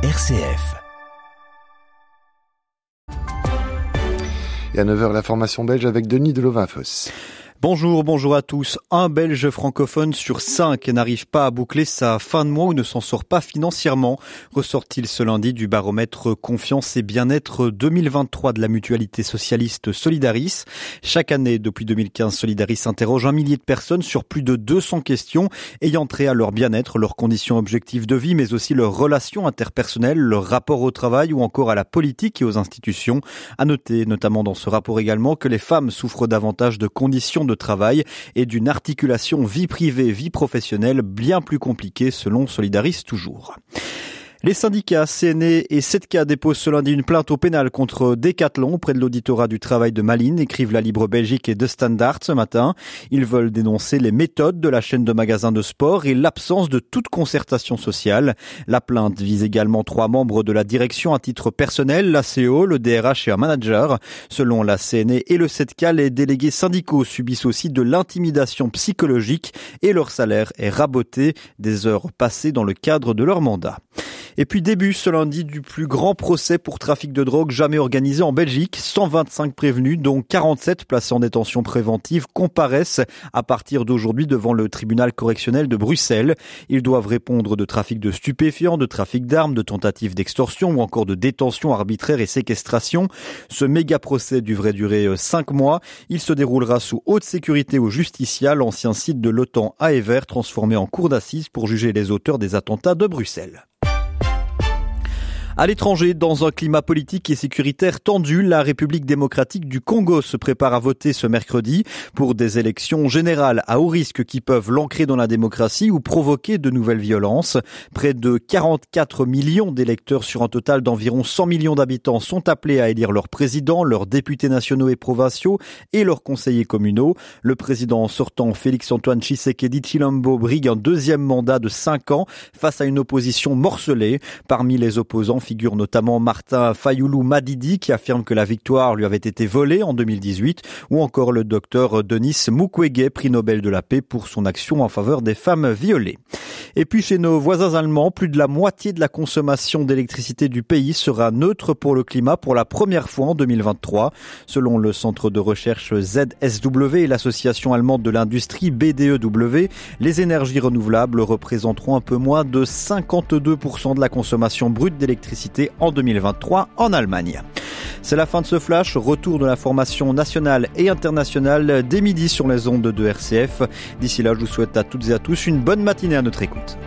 RCF. Et à 9h, la formation belge avec Denis Delovin-Foss. Bonjour, bonjour à tous. Un Belge francophone sur cinq n'arrive pas à boucler sa fin de mois ou ne s'en sort pas financièrement, ressort-il ce lundi du baromètre Confiance et Bien-être 2023 de la mutualité socialiste Solidaris? Chaque année, depuis 2015, Solidaris interroge un millier de personnes sur plus de 200 questions ayant trait à leur bien-être, leurs conditions objectives de vie, mais aussi leurs relations interpersonnelles, leur rapport au travail ou encore à la politique et aux institutions. À noter, notamment dans ce rapport également, que les femmes souffrent davantage de conditions de travail et d'une articulation vie privée-vie professionnelle bien plus compliquée selon Solidaris toujours. Les syndicats CNE et 7K déposent ce lundi une plainte au pénal contre Decathlon auprès de l'auditorat du travail de Malines, écrivent la Libre Belgique et De Standard ce matin. Ils veulent dénoncer les méthodes de la chaîne de magasins de sport et l'absence de toute concertation sociale. La plainte vise également trois membres de la direction à titre personnel, la CO, le DRH et un manager. Selon la CNE et le 7K, les délégués syndicaux subissent aussi de l'intimidation psychologique et leur salaire est raboté des heures passées dans le cadre de leur mandat. Et puis début ce lundi du plus grand procès pour trafic de drogue jamais organisé en Belgique. 125 prévenus, dont 47 placés en détention préventive, comparaissent à partir d'aujourd'hui devant le tribunal correctionnel de Bruxelles. Ils doivent répondre de trafic de stupéfiants, de trafic d'armes, de tentatives d'extorsion ou encore de détention arbitraire et séquestration. Ce méga procès devrait durer 5 mois. Il se déroulera sous haute sécurité au Justicia, l'ancien site de l'OTAN à Ever, transformé en cour d'assises pour juger les auteurs des attentats de Bruxelles. À l'étranger, dans un climat politique et sécuritaire tendu, la République démocratique du Congo se prépare à voter ce mercredi pour des élections générales à haut risque qui peuvent l'ancrer dans la démocratie ou provoquer de nouvelles violences. Près de 44 millions d'électeurs sur un total d'environ 100 millions d'habitants sont appelés à élire leurs présidents, leurs députés nationaux et provinciaux et leurs conseillers communaux. Le président sortant Félix-Antoine Tshisekedi Chilombo brigue un deuxième mandat de 5 ans face à une opposition morcelée. Parmi les opposants figure notamment Martin Fayoulou Madidi qui affirme que la victoire lui avait été volée en 2018 ou encore le docteur Denis Mukwege, prix Nobel de la paix pour son action en faveur des femmes violées. Et puis chez nos voisins allemands, plus de la moitié de la consommation d'électricité du pays sera neutre pour le climat pour la première fois en 2023. Selon le centre de recherche ZSW et l'association allemande de l'industrie BDEW, les énergies renouvelables représenteront un peu moins de 52% de la consommation brute d'électricité en 2023 en Allemagne. C'est la fin de ce flash. Retour de l'information nationale et internationale dès midi sur les ondes de RCF. D'ici là, je vous souhaite à toutes et à tous une bonne matinée à notre écoute.